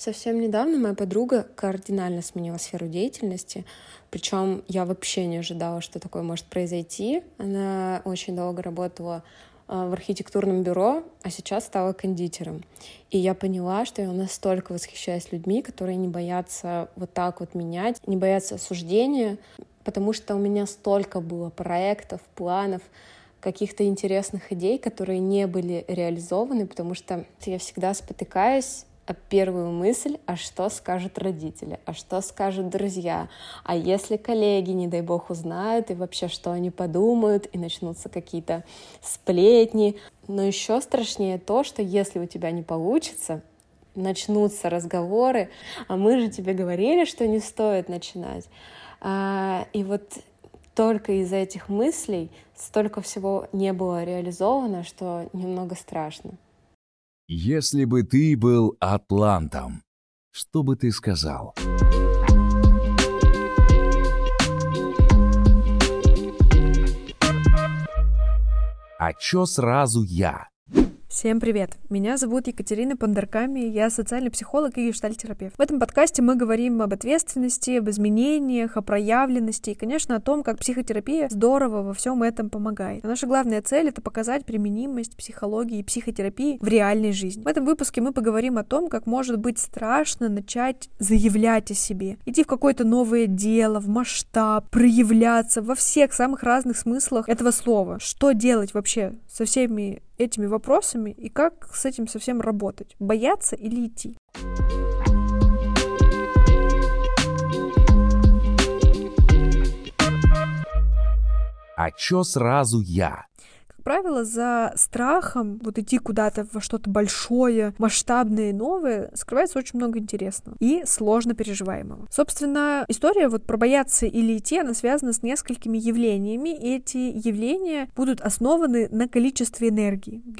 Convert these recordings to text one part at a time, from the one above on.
Совсем недавно моя подруга кардинально сменила сферу деятельности, причем я вообще не ожидала, что такое может произойти. Она очень долго работала а, в архитектурном бюро, а сейчас стала кондитером. И я поняла, что я настолько восхищаюсь людьми, которые не боятся вот так вот менять, не боятся осуждения, потому что у меня столько было проектов, планов, каких-то интересных идей, которые не были реализованы, потому что я всегда спотыкаюсь первую мысль, а что скажут родители, а что скажут друзья, а если коллеги, не дай бог, узнают, и вообще что они подумают, и начнутся какие-то сплетни. Но еще страшнее то, что если у тебя не получится, начнутся разговоры, а мы же тебе говорили, что не стоит начинать. А, и вот только из-за этих мыслей столько всего не было реализовано, что немного страшно. Если бы ты был атлантом, что бы ты сказал? А чё сразу я? Всем привет! Меня зовут Екатерина Пандарками, я социальный психолог и гештальтерапевт. В этом подкасте мы говорим об ответственности, об изменениях, о проявленности и, конечно, о том, как психотерапия здорово во всем этом помогает. наша главная цель — это показать применимость психологии и психотерапии в реальной жизни. В этом выпуске мы поговорим о том, как может быть страшно начать заявлять о себе, идти в какое-то новое дело, в масштаб, проявляться во всех самых разных смыслах этого слова. Что делать вообще со всеми этими вопросами и как с этим совсем работать? Бояться или идти? А чё сразу я? Правило, за страхом вот идти куда-то во что-то большое, масштабное и новое скрывается очень много интересного и сложно переживаемого. Собственно, история вот про бояться или идти, она связана с несколькими явлениями, и эти явления будут основаны на количестве энергии. В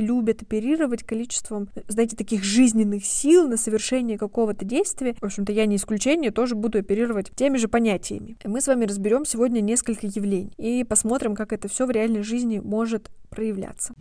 любят оперировать количеством, знаете, таких жизненных сил на совершение какого-то действия. В общем-то, я не исключение, тоже буду оперировать теми же понятиями. Мы с вами разберем сегодня несколько явлений и посмотрим, как это все в реальной жизни может может проявляться.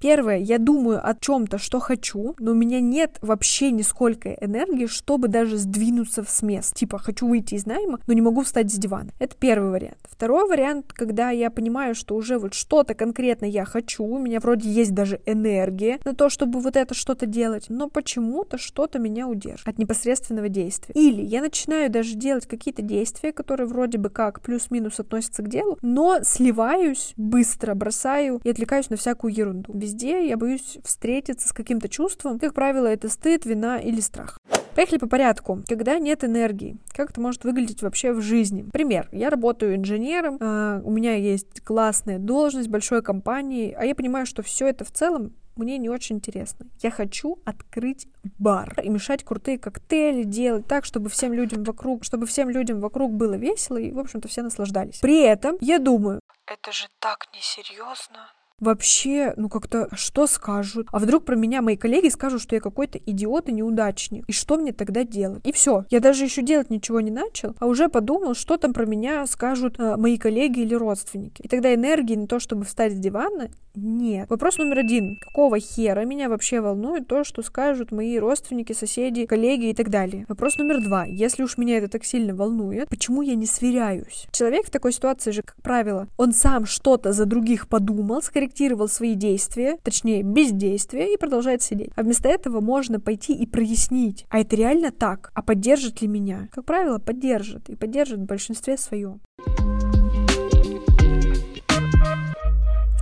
Первое, я думаю о чем-то, что хочу, но у меня нет вообще нисколько энергии, чтобы даже сдвинуться с места. Типа, хочу выйти из найма, но не могу встать с дивана. Это первый вариант. Второй вариант, когда я понимаю, что уже вот что-то конкретно я хочу, у меня вроде есть даже энергия на то, чтобы вот это что-то делать, но почему-то что-то меня удерживает от непосредственного действия. Или я начинаю даже делать какие-то действия, которые вроде бы как плюс-минус относятся к делу, но сливаюсь быстро, бросаю и отвлекаюсь на всякую ерунду везде я боюсь встретиться с каким-то чувством. Как правило, это стыд, вина или страх. Поехали по порядку. Когда нет энергии, как это может выглядеть вообще в жизни? Пример. Я работаю инженером, э, у меня есть классная должность, большой компании, а я понимаю, что все это в целом мне не очень интересно. Я хочу открыть бар и мешать крутые коктейли, делать так, чтобы всем людям вокруг, чтобы всем людям вокруг было весело и, в общем-то, все наслаждались. При этом я думаю, это же так несерьезно вообще, ну как-то, что скажут? А вдруг про меня мои коллеги скажут, что я какой-то идиот и неудачник? И что мне тогда делать? И все. Я даже еще делать ничего не начал, а уже подумал, что там про меня скажут э, мои коллеги или родственники. И тогда энергии на то, чтобы встать с дивана, нет. Вопрос номер один. Какого хера меня вообще волнует то, что скажут мои родственники, соседи, коллеги и так далее? Вопрос номер два. Если уж меня это так сильно волнует, почему я не сверяюсь? Человек в такой ситуации же, как правило, он сам что-то за других подумал, скорректировал свои действия, точнее, бездействие, и продолжает сидеть. А вместо этого можно пойти и прояснить, а это реально так, а поддержит ли меня? Как правило, поддержит, и поддержит в большинстве своем.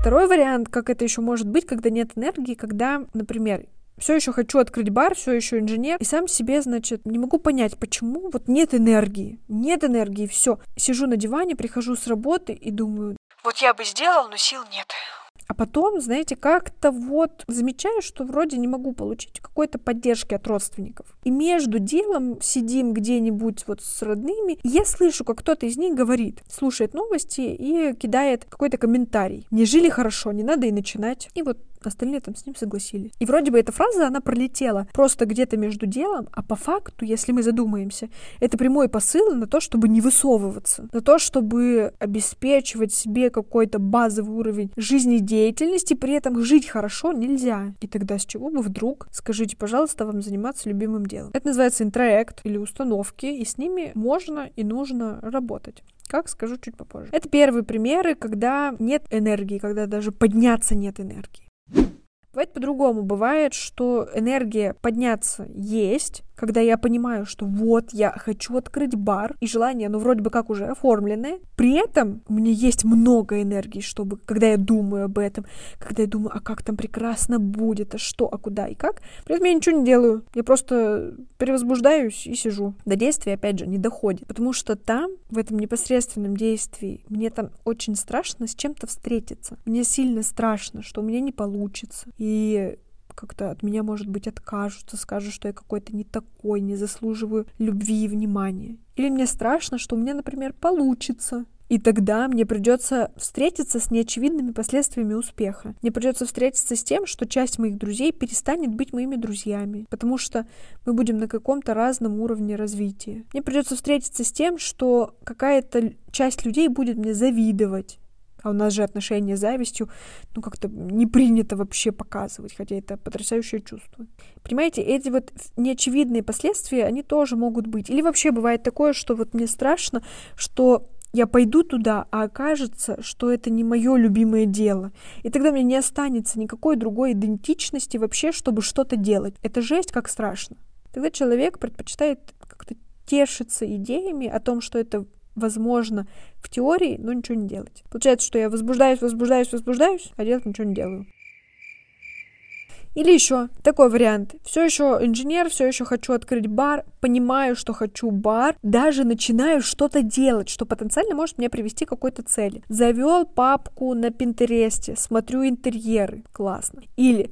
Второй вариант, как это еще может быть, когда нет энергии, когда, например, все еще хочу открыть бар, все еще инженер, и сам себе, значит, не могу понять, почему вот нет энергии, нет энергии, все. Сижу на диване, прихожу с работы и думаю, вот я бы сделал, но сил нет. Потом, знаете, как-то вот замечаю, что вроде не могу получить какой-то поддержки от родственников. И между делом сидим где-нибудь вот с родными, и я слышу, как кто-то из них говорит, слушает новости и кидает какой-то комментарий. Не жили хорошо, не надо и начинать. И вот остальные там с ним согласились. И вроде бы эта фраза, она пролетела просто где-то между делом, а по факту, если мы задумаемся, это прямой посыл на то, чтобы не высовываться, на то, чтобы обеспечивать себе какой-то базовый уровень жизнедеятельности, при этом жить хорошо нельзя. И тогда с чего бы вдруг, скажите, пожалуйста, вам заниматься любимым делом? Это называется интроект или установки, и с ними можно и нужно работать. Как, скажу чуть попозже. Это первые примеры, когда нет энергии, когда даже подняться нет энергии. Бывает по-другому. Бывает, что энергия подняться есть, когда я понимаю, что вот я хочу открыть бар, и желание, ну, вроде бы как уже оформленное, при этом меня есть много энергии, чтобы, когда я думаю об этом, когда я думаю, а как там прекрасно будет, а что, а куда и как, при этом я ничего не делаю, я просто перевозбуждаюсь и сижу. До действия, опять же, не доходит, потому что там, в этом непосредственном действии, мне там очень страшно с чем-то встретиться. Мне сильно страшно, что у меня не получится. И как-то от меня, может быть, откажутся, скажут, что я какой-то не такой, не заслуживаю любви и внимания. Или мне страшно, что у меня, например, получится. И тогда мне придется встретиться с неочевидными последствиями успеха. Мне придется встретиться с тем, что часть моих друзей перестанет быть моими друзьями, потому что мы будем на каком-то разном уровне развития. Мне придется встретиться с тем, что какая-то часть людей будет мне завидовать, а у нас же отношения с завистью, ну, как-то не принято вообще показывать, хотя это потрясающее чувство. Понимаете, эти вот неочевидные последствия, они тоже могут быть. Или вообще бывает такое, что вот мне страшно, что я пойду туда, а окажется, что это не мое любимое дело. И тогда мне не останется никакой другой идентичности вообще, чтобы что-то делать. Это жесть, как страшно. Тогда человек предпочитает как-то тешиться идеями о том, что это возможно в теории, но ничего не делать. Получается, что я возбуждаюсь, возбуждаюсь, возбуждаюсь, а делать ничего не делаю. Или еще такой вариант. Все еще инженер, все еще хочу открыть бар, понимаю, что хочу бар, даже начинаю что-то делать, что потенциально может мне привести к какой-то цели. Завел папку на Пинтересте, смотрю интерьеры, классно. Или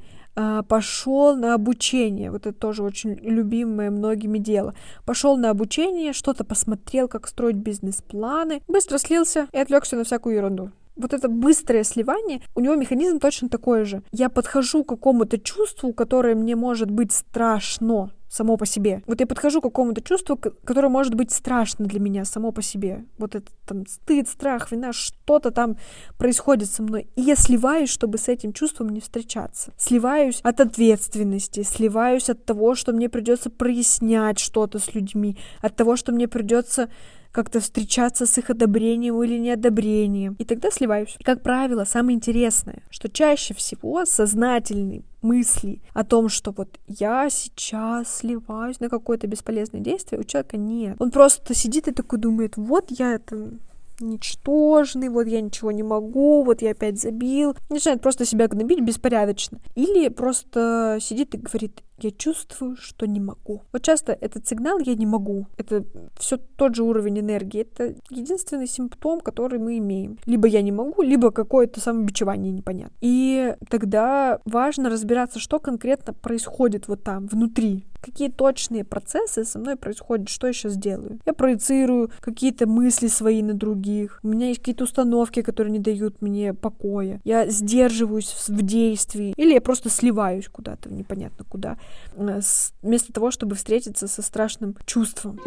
пошел на обучение, вот это тоже очень любимое многими дело, пошел на обучение, что-то посмотрел, как строить бизнес-планы, быстро слился и отвлекся на всякую ерунду. Вот это быстрое сливание, у него механизм точно такой же. Я подхожу к какому-то чувству, которое мне может быть страшно, само по себе. Вот я подхожу к какому-то чувству, которое может быть страшно для меня само по себе. Вот это там стыд, страх, вина, что-то там происходит со мной. И я сливаюсь, чтобы с этим чувством не встречаться. Сливаюсь от ответственности, сливаюсь от того, что мне придется прояснять что-то с людьми, от того, что мне придется как-то встречаться с их одобрением или неодобрением. И тогда сливаюсь. Как правило, самое интересное, что чаще всего сознательный мысли о том, что вот я сейчас сливаюсь на какое-то бесполезное действие, у человека нет. Он просто сидит и такой думает, вот я это ничтожный, вот я ничего не могу, вот я опять забил. Начинает просто себя гнобить беспорядочно. Или просто сидит и говорит, я чувствую, что не могу. Вот часто этот сигнал «я не могу» — это все тот же уровень энергии. Это единственный симптом, который мы имеем. Либо я не могу, либо какое-то самобичевание непонятно. И тогда важно разбираться, что конкретно происходит вот там, внутри какие точные процессы со мной происходят, что я сейчас делаю. Я проецирую какие-то мысли свои на других. У меня есть какие-то установки, которые не дают мне покоя. Я сдерживаюсь в действии. Или я просто сливаюсь куда-то, непонятно куда, э, вместо того, чтобы встретиться со страшным чувством.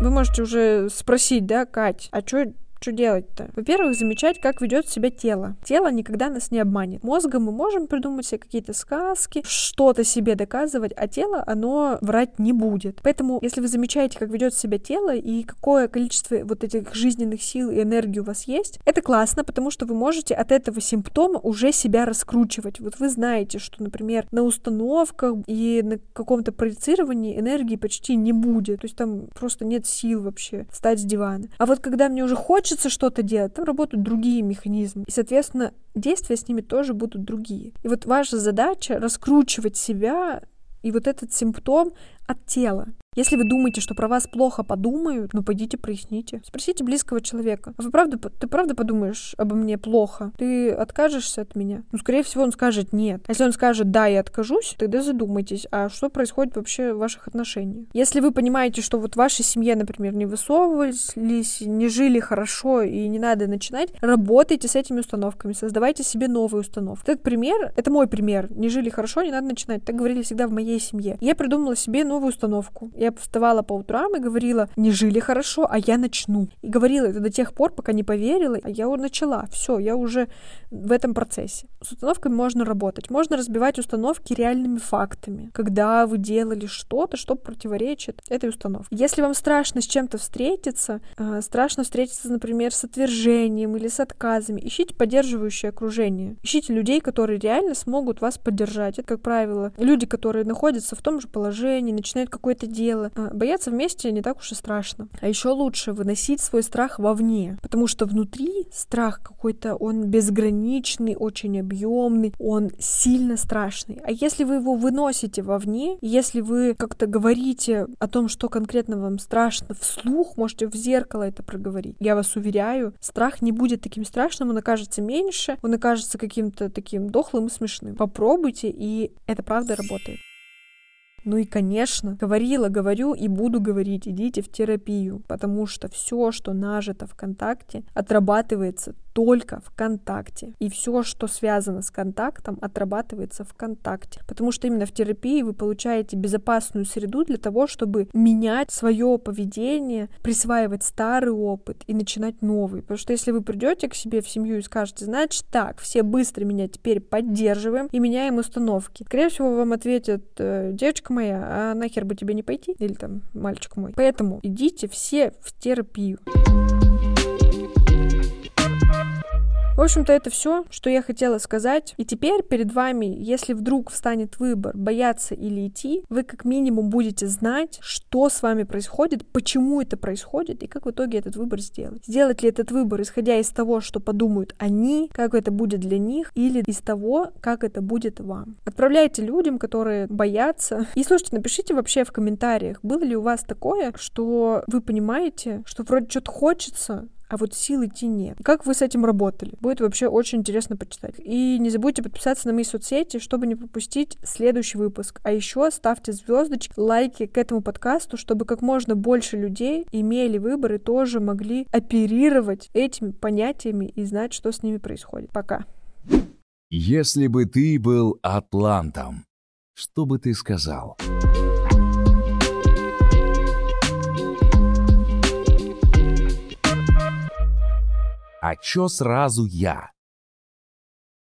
Вы можете уже спросить, да, Кать, а что что делать-то? Во-первых, замечать, как ведет себя тело. Тело никогда нас не обманет. Мозгом мы можем придумать себе какие-то сказки, что-то себе доказывать, а тело, оно врать не будет. Поэтому, если вы замечаете, как ведет себя тело и какое количество вот этих жизненных сил и энергии у вас есть, это классно, потому что вы можете от этого симптома уже себя раскручивать. Вот вы знаете, что, например, на установках и на каком-то проецировании энергии почти не будет. То есть там просто нет сил вообще встать с дивана. А вот когда мне уже хочется хочется что-то делать, там работают другие механизмы. И, соответственно, действия с ними тоже будут другие. И вот ваша задача раскручивать себя и вот этот симптом от тела. Если вы думаете, что про вас плохо подумают, ну пойдите проясните. Спросите близкого человека. А вы правда, ты правда подумаешь обо мне плохо? Ты откажешься от меня? Ну, скорее всего, он скажет нет. А если он скажет да, я откажусь, тогда задумайтесь, а что происходит вообще в ваших отношениях? Если вы понимаете, что вот в вашей семье, например, не высовывались, не жили хорошо и не надо начинать, работайте с этими установками, создавайте себе новые установки. Этот пример, это мой пример. Не жили хорошо, не надо начинать. Так говорили всегда в моей семье. Я придумала себе новую установку. Я вставала по утрам и говорила, не жили хорошо, а я начну. И говорила это до тех пор, пока не поверила, а я уже начала. Все, я уже в этом процессе. С установками можно работать. Можно разбивать установки реальными фактами. Когда вы делали что-то, что противоречит этой установке. Если вам страшно с чем-то встретиться, э, страшно встретиться, например, с отвержением или с отказами, ищите поддерживающее окружение. Ищите людей, которые реально смогут вас поддержать. Это, как правило, люди, которые находятся в том же положении, начинают какое-то дело. А, бояться вместе не так уж и страшно. А еще лучше выносить свой страх вовне, потому что внутри страх какой-то, он безграничный, очень объемный, он сильно страшный. А если вы его выносите вовне, если вы как-то говорите о том, что конкретно вам страшно вслух, можете в зеркало это проговорить. Я вас уверяю, страх не будет таким страшным, он окажется меньше, он окажется каким-то таким дохлым и смешным. Попробуйте, и это правда работает. Ну и, конечно, говорила, говорю и буду говорить, идите в терапию, потому что все, что нажито в контакте, отрабатывается только ВКонтакте. И все, что связано с контактом, отрабатывается ВКонтакте. Потому что именно в терапии вы получаете безопасную среду для того, чтобы менять свое поведение, присваивать старый опыт и начинать новый. Потому что если вы придете к себе в семью и скажете, значит так, все быстро меня теперь поддерживаем и меняем установки. Скорее всего, вам ответят, «Э, девочка моя, а нахер бы тебе не пойти? Или там, мальчик мой. Поэтому идите все в терапию. В общем-то, это все, что я хотела сказать. И теперь перед вами, если вдруг встанет выбор, бояться или идти, вы как минимум будете знать, что с вами происходит, почему это происходит и как в итоге этот выбор сделать. Сделать ли этот выбор, исходя из того, что подумают они, как это будет для них, или из того, как это будет вам. Отправляйте людям, которые боятся. И слушайте, напишите вообще в комментариях, было ли у вас такое, что вы понимаете, что вроде что-то хочется, а вот сил идти нет. Как вы с этим работали? Будет вообще очень интересно почитать. И не забудьте подписаться на мои соцсети, чтобы не пропустить следующий выпуск. А еще ставьте звездочки, лайки к этому подкасту, чтобы как можно больше людей имели выбор и тоже могли оперировать этими понятиями и знать, что с ними происходит. Пока. Если бы ты был атлантом, что бы ты сказал? А чё сразу я?